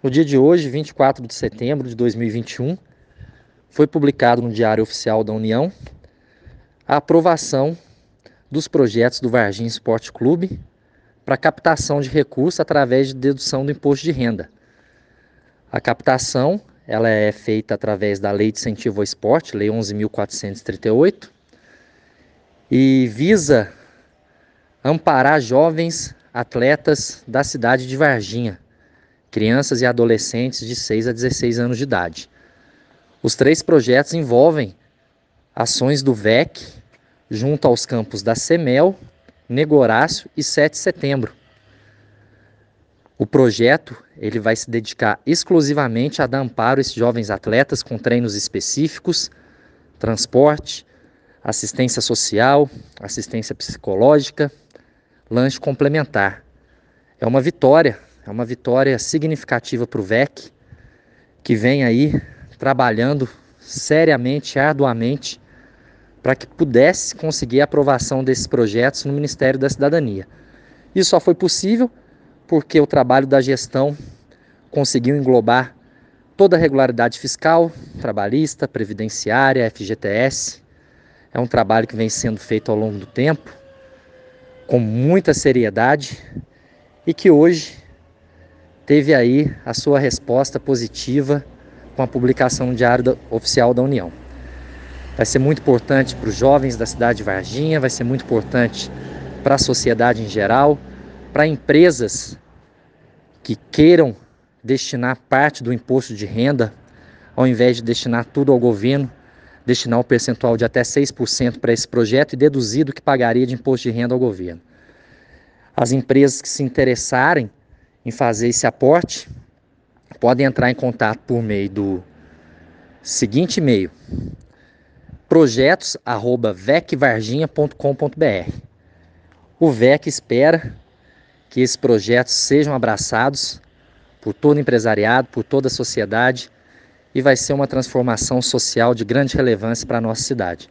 No dia de hoje, 24 de setembro de 2021, foi publicado no Diário Oficial da União a aprovação dos projetos do Varginha Esporte Clube para captação de recursos através de dedução do imposto de renda. A captação ela é feita através da Lei de Incentivo ao Esporte, Lei 11.438, e visa amparar jovens atletas da cidade de Varginha crianças e adolescentes de 6 a 16 anos de idade. Os três projetos envolvem ações do VEC junto aos campos da Semel, Negorácio e 7 de Setembro. O projeto ele vai se dedicar exclusivamente a dar amparo a esses jovens atletas com treinos específicos, transporte, assistência social, assistência psicológica, lanche complementar. É uma vitória é uma vitória significativa para o VEC, que vem aí trabalhando seriamente, arduamente, para que pudesse conseguir a aprovação desses projetos no Ministério da Cidadania. Isso só foi possível porque o trabalho da gestão conseguiu englobar toda a regularidade fiscal, trabalhista, previdenciária, FGTS. É um trabalho que vem sendo feito ao longo do tempo, com muita seriedade e que hoje teve aí a sua resposta positiva com a publicação no Diário Oficial da União. Vai ser muito importante para os jovens da cidade de Varginha, vai ser muito importante para a sociedade em geral, para empresas que queiram destinar parte do imposto de renda, ao invés de destinar tudo ao governo, destinar um percentual de até 6% para esse projeto e deduzir do que pagaria de imposto de renda ao governo. As empresas que se interessarem em fazer esse aporte, podem entrar em contato por meio do seguinte e-mail: projetos@vecvarginha.com.br. O VEC espera que esses projetos sejam abraçados por todo empresariado, por toda a sociedade e vai ser uma transformação social de grande relevância para a nossa cidade.